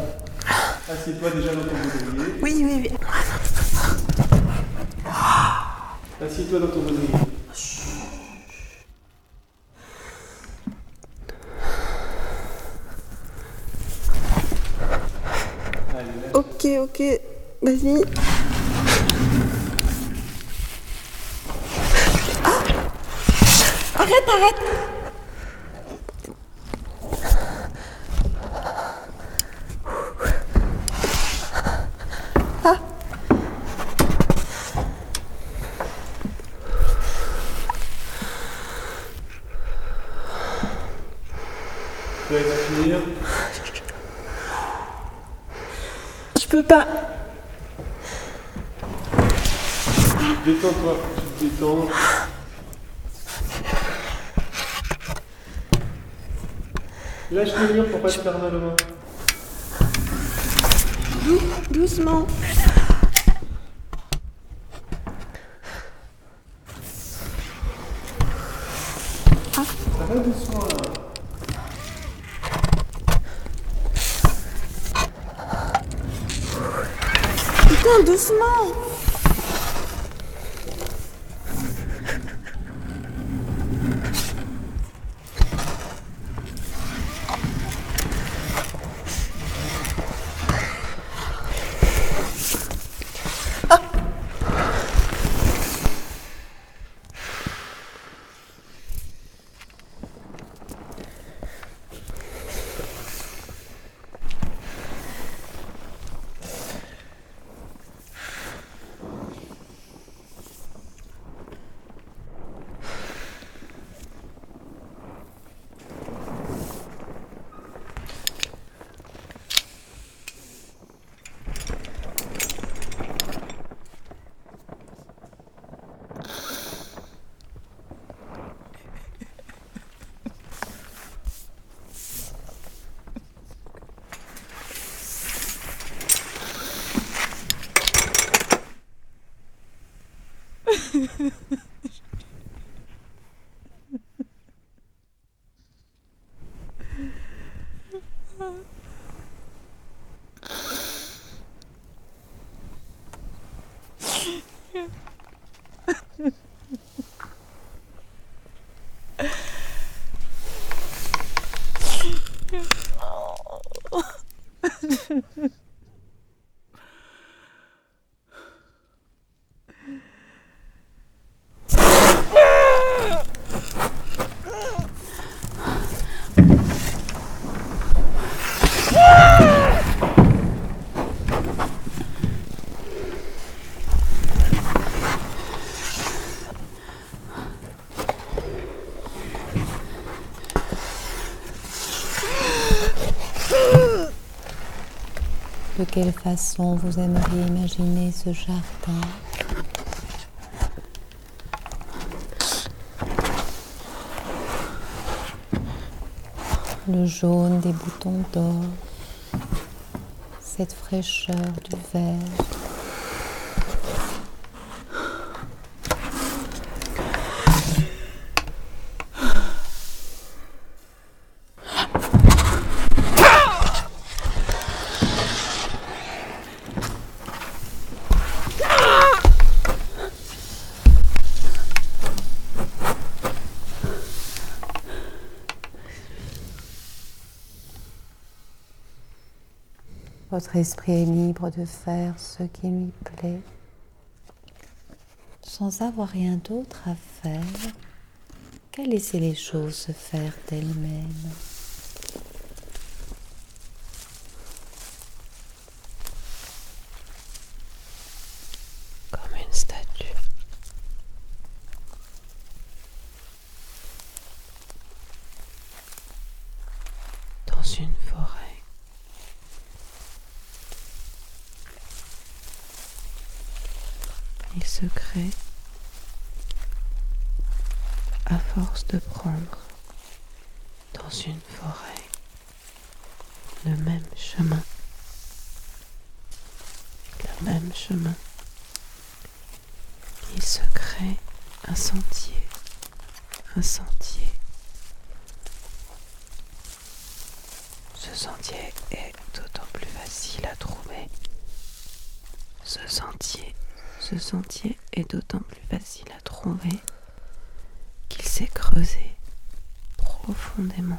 Assieds-toi déjà dans ton baudrier. Oui, oui, oui. Assieds-toi dans ton baudrier. Ok, ok. Vas-y. Ah arrête, arrête Ah Respire. Je peux pas. Détends-toi. Tu te détends. Lâche le mur pour pas te faire mal aux mains. Dou- Doucement. Ça va doucement là. Putain, doucement. Quelle façon vous aimeriez imaginer ce jardin Le jaune des boutons d'or, cette fraîcheur du vert. Votre esprit est libre de faire ce qui lui plaît, sans avoir rien d'autre à faire qu'à laisser les choses se faire d'elles-mêmes. Comme une statue. Dans une forêt. Se crée à force de prendre dans une forêt le même chemin. Le même chemin. Il se crée un sentier. Un sentier. Ce sentier est d'autant plus facile à trouver. Ce sentier ce sentier est d'autant plus facile à trouver qu'il s'est creusé profondément.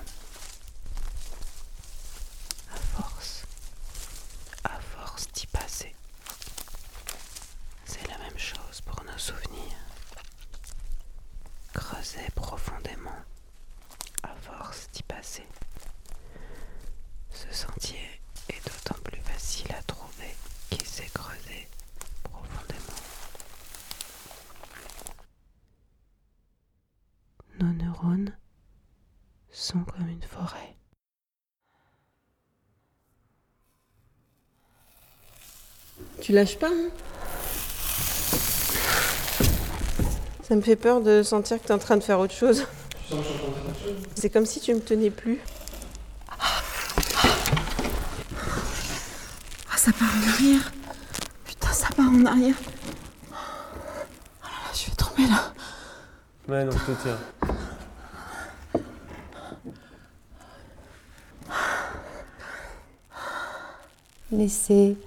À force, à force d'y passer. C'est la même chose pour nos souvenirs. Creuser profondément, à force d'y passer. Ce sentier est d'autant plus facile à trouver qu'il s'est creusé profondément. Nos neurones sont comme une forêt. Tu lâches pas, hein Ça me fait peur de sentir que tu es en train de faire autre chose? C'est comme si tu me tenais plus. Ah, ça part en arrière. Putain, ça part en arrière. Oh là là, je vais tomber là. Ouais, non, je te tiens. Laissez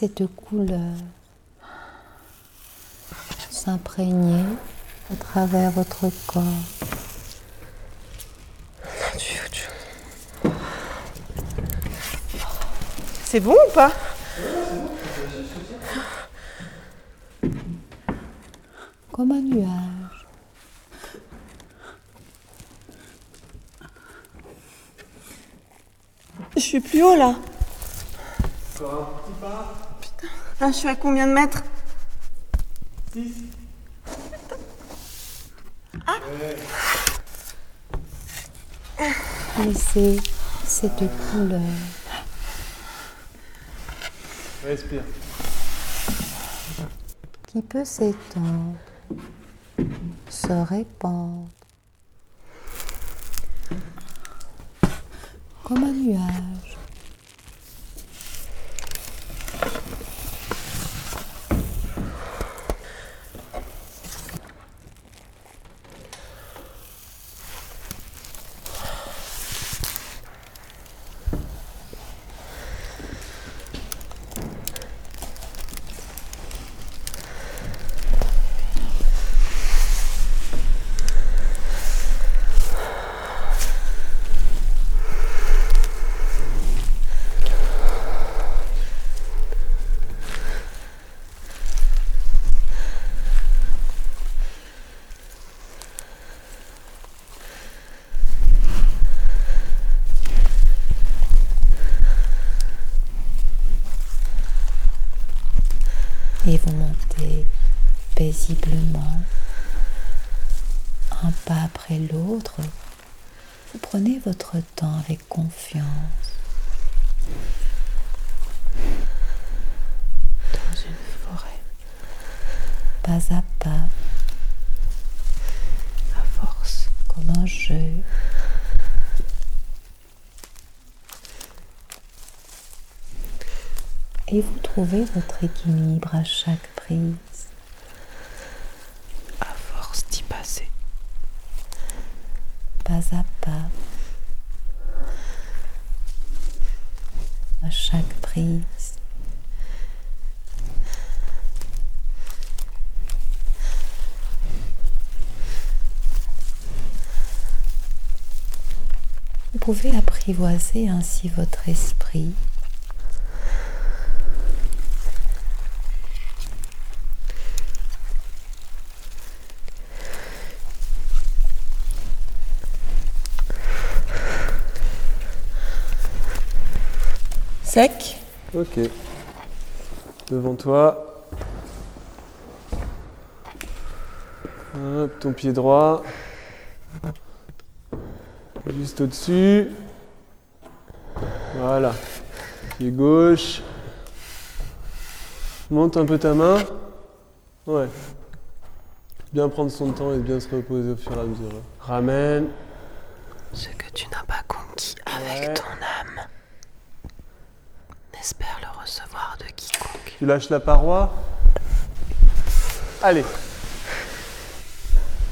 cette couleur s'imprégner à travers votre corps. C'est bon ou pas? Comme un nuage. Je suis plus haut là. Là, je suis à combien de mètres 6. Laissez cette couleur Respire. qui peut s'étendre, se répandre? Comme un nuage. et vous montez paisiblement, un pas après l'autre. Vous prenez votre temps avec confiance. Pas à pas, à force, comme un jeu. Et vous trouvez votre équilibre à chaque prise, à force d'y passer, pas à pas, à chaque prise. Vous pouvez apprivoiser ainsi votre esprit. Sec. Ok. Devant toi. Ton pied droit. Juste au-dessus. Voilà. Pied gauche. Monte un peu ta main. Ouais. Bien prendre son temps et bien se reposer au fur et à mesure. Ramène. Ce que tu n'as pas conquis avec ton âme, n'espère le recevoir de quiconque. Tu lâches la paroi. Allez.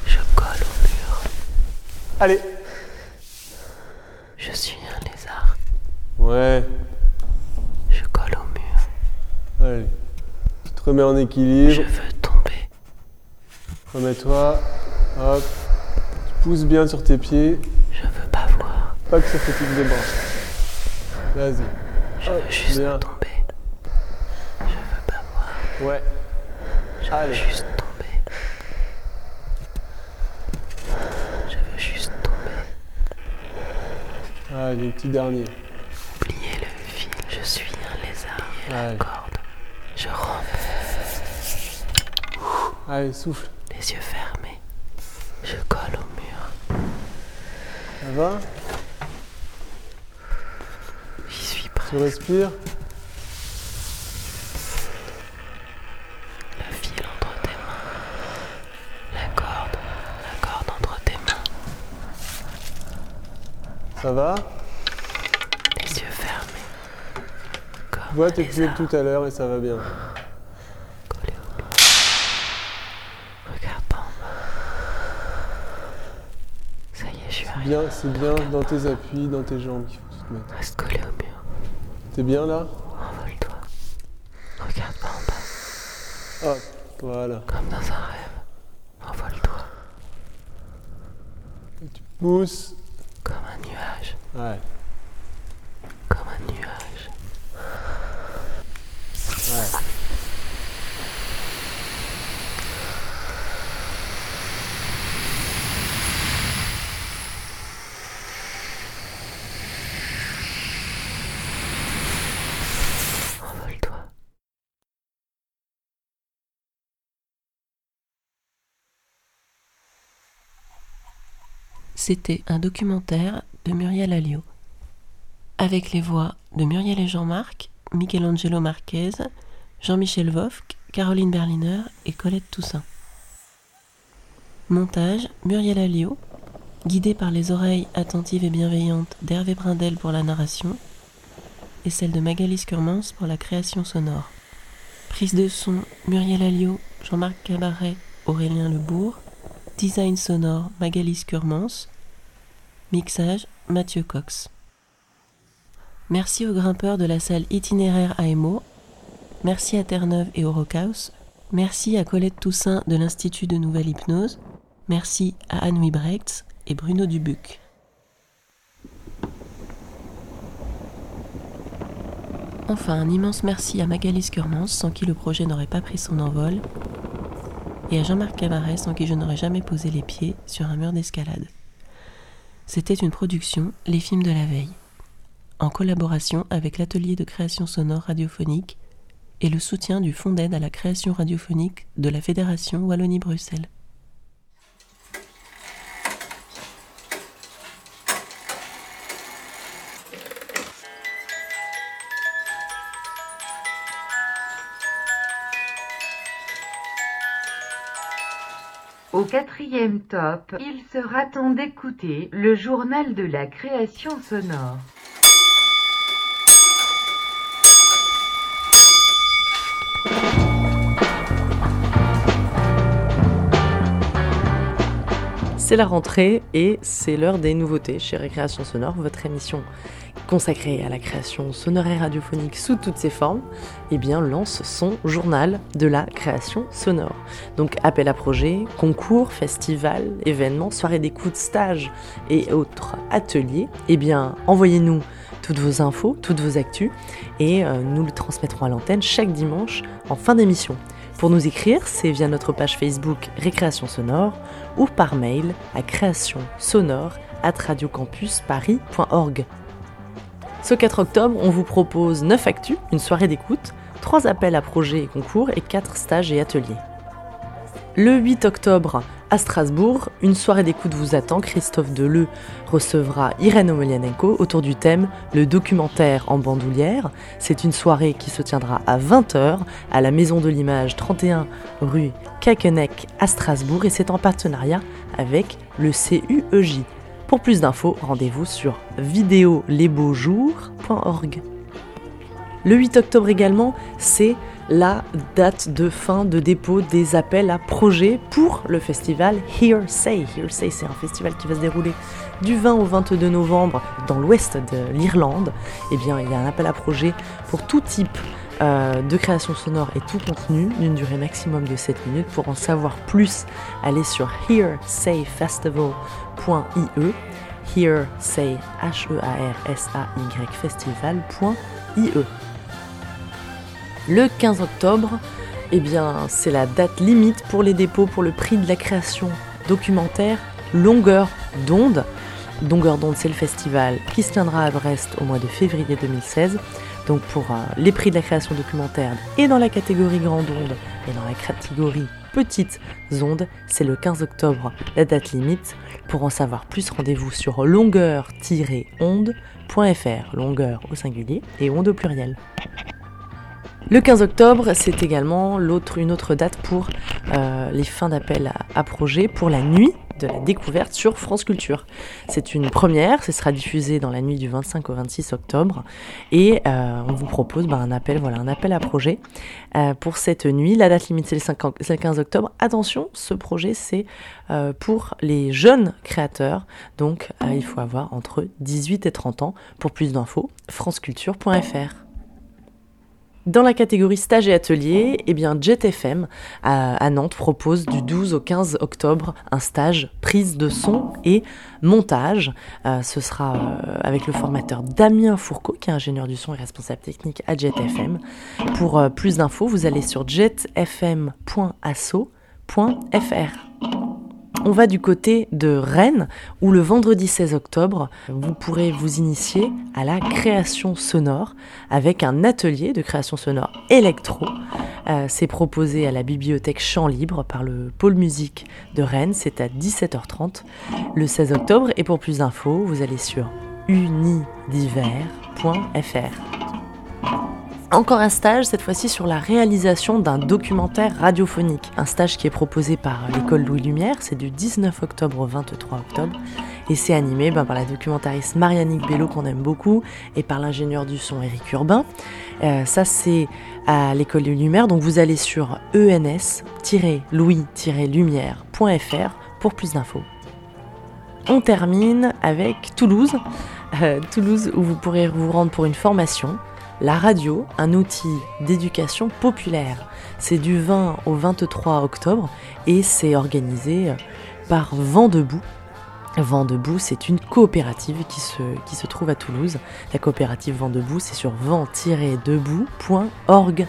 Je colle au mur. Allez. Je suis un lézard. Ouais. Je colle au mur. Allez. Tu te remets en équilibre. Je veux tomber. Remets-toi. Hop. Tu pousses bien sur tes pieds. Je veux pas voir. Pas que ça fatigue les bras. Vas-y. Je Hop, veux juste bien. tomber. Je veux pas voir. Ouais. Je Allez. veux juste tomber. Je veux juste tomber. Allez, petit dernier. Oubliez le fil. Je suis un lézard et la corde. Je rampe. Allez, souffle. Les yeux fermés. Je colle au mur. Ça va? J'y suis Tu respires? Le fil entre tes mains. La corde. La corde entre tes mains. Ça va Les yeux fermés. Tu vois tes de tout à l'heure et ça va bien. Regarde pas en bas. Ça y est, je suis C'est arrivé. bien, c'est bien dans tes appuis, dans tes jambes qu'il faut que tu te mettes. Reste collé au mur. T'es bien là? Envole-toi. Regarde pas en bas. Hop, voilà. Comme dans un rêve. Envole-toi. Pousse. Comme un nuage. Ouais. Comme un nuage. Ouais. Envole-toi. C'était un documentaire de Muriel Alliot, avec les voix de Muriel et Jean-Marc, Michelangelo Marquez, Jean-Michel Vofk, Caroline Berliner et Colette Toussaint. Montage Muriel Alliot, guidée par les oreilles attentives et bienveillantes d'Hervé Brindel pour la narration et celle de Magali Scurmans pour la création sonore. Prise de son Muriel Alliot, Jean-Marc Cabaret, Aurélien Lebourg. Design sonore Magali Scurmans. Mixage Mathieu Cox. Merci aux grimpeurs de la salle itinéraire AMO. Merci à Terre-Neuve et au Rockhouse. Merci à Colette Toussaint de l'Institut de Nouvelle Hypnose. Merci à Anne Wibrechts et Bruno Dubuc. Enfin, un immense merci à Magali Scurmans, sans qui le projet n'aurait pas pris son envol, et à Jean-Marc Cabaret, sans qui je n'aurais jamais posé les pieds sur un mur d'escalade. C'était une production Les Films de la Veille, en collaboration avec l'atelier de création sonore radiophonique et le soutien du Fonds d'aide à la création radiophonique de la Fédération Wallonie-Bruxelles. Au quatrième top, il sera temps d'écouter le journal de la création sonore. C'est la rentrée et c'est l'heure des nouveautés chez Récréation Sonore, votre émission consacrée à la création sonore et radiophonique sous toutes ses formes, eh bien lance son journal de la création sonore. Donc appel à projets, concours, festivals, événements, soirées d'écoute, stages et autres ateliers, eh bien envoyez-nous toutes vos infos, toutes vos actus et euh, nous le transmettrons à l'antenne chaque dimanche en fin d'émission. Pour nous écrire, c'est via notre page Facebook Récréation Sonore ou par mail à création sonore at radiocampusparis.org. Ce 4 octobre, on vous propose 9 actus, une soirée d'écoute, 3 appels à projets et concours et 4 stages et ateliers. Le 8 octobre, à Strasbourg, une soirée d'écoute vous attend. Christophe Deleu recevra Irène Omelianenko autour du thème Le documentaire en bandoulière. C'est une soirée qui se tiendra à 20h à la Maison de l'Image 31 rue Kakenek à Strasbourg et c'est en partenariat avec le CUEJ. Pour plus d'infos, rendez-vous sur vidéolesbeaujours.org. Le 8 octobre également, c'est la date de fin de dépôt des appels à projets pour le festival Hearsay. Hearsay, c'est un festival qui va se dérouler du 20 au 22 novembre dans l'ouest de l'Irlande. Eh bien, il y a un appel à projets pour tout type euh, de création sonore et tout contenu d'une durée maximum de 7 minutes. Pour en savoir plus, allez sur hearsay h e a r s a y festival.ie le 15 octobre, eh bien, c'est la date limite pour les dépôts pour le prix de la création documentaire Longueur d'onde. Longueur d'onde, c'est le festival qui se tiendra à Brest au mois de février 2016. Donc pour euh, les prix de la création documentaire et dans la catégorie grande onde et dans la catégorie petites ondes, c'est le 15 octobre la date limite. Pour en savoir plus, rendez-vous sur longueur-onde.fr, longueur au singulier et onde au pluriel. Le 15 octobre, c'est également une autre date pour euh, les fins d'appel à, à projet pour la nuit de la découverte sur France Culture. C'est une première, ce sera diffusé dans la nuit du 25 au 26 octobre et euh, on vous propose bah, un appel, voilà, un appel à projet euh, pour cette nuit. La date limite c'est le 15 octobre. Attention, ce projet c'est euh, pour les jeunes créateurs, donc il faut avoir entre 18 et 30 ans. Pour plus d'infos, franceculture.fr. Dans la catégorie stage et atelier, eh bien Jet FM à, Nantes propose du 12 au 15 octobre un stage prise de son et montage. Euh, ce sera euh, avec le formateur Damien Fourcault, qui est ingénieur du son et responsable technique à Jet FM. Pour euh, plus d'infos, vous allez sur jetfm.asso.fr. On va du côté de Rennes, où le vendredi 16 octobre, vous pourrez vous initier à la création sonore avec un atelier de création sonore électro. Euh, c'est proposé à la bibliothèque Champ Libre par le pôle musique de Rennes. C'est à 17h30 le 16 octobre. Et pour plus d'infos, vous allez sur unidiver.fr. Encore un stage, cette fois-ci sur la réalisation d'un documentaire radiophonique. Un stage qui est proposé par l'école Louis Lumière, c'est du 19 octobre au 23 octobre. Et c'est animé ben, par la documentariste Marianique Bello qu'on aime beaucoup et par l'ingénieur du son Eric Urbain. Euh, ça c'est à l'école Louis Lumière, donc vous allez sur ens-louis-lumière.fr pour plus d'infos. On termine avec Toulouse. Euh, Toulouse où vous pourrez vous rendre pour une formation la radio, un outil d'éducation populaire. C'est du 20 au 23 octobre et c'est organisé par Vent debout. Vent debout, c'est une coopérative qui se, qui se trouve à Toulouse. La coopérative Vent debout, c'est sur vent-debout.org.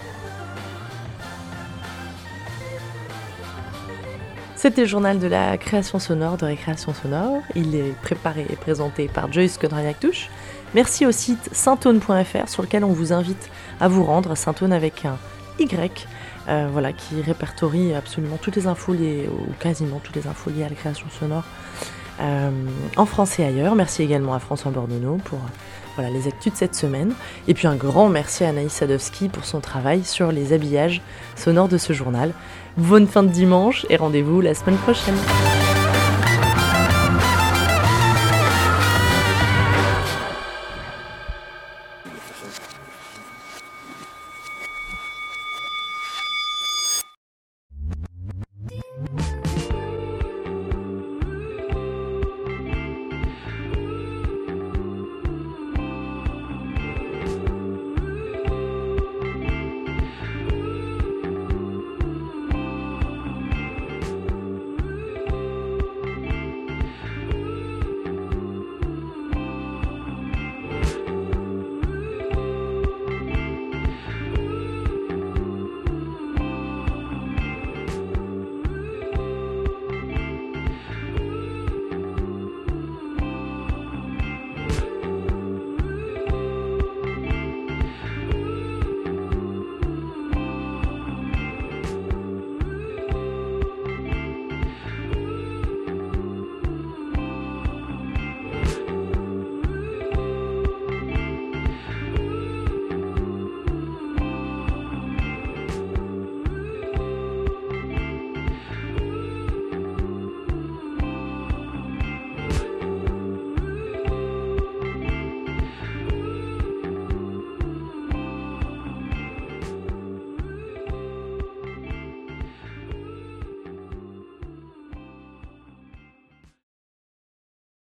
C'était le journal de la création sonore de Récréation Sonore. Il est préparé et présenté par Joyce Codraniak-Touche. Merci au site saintone.fr sur lequel on vous invite à vous rendre, Saintone avec un Y, euh, voilà, qui répertorie absolument toutes les infos liées, ou quasiment toutes les infos liées à la création sonore euh, en France et ailleurs. Merci également à François Bordonneau pour Voilà les actus de cette semaine. Et puis un grand merci à Anaïs Sadowski pour son travail sur les habillages sonores de ce journal. Bonne fin de dimanche et rendez-vous la semaine prochaine.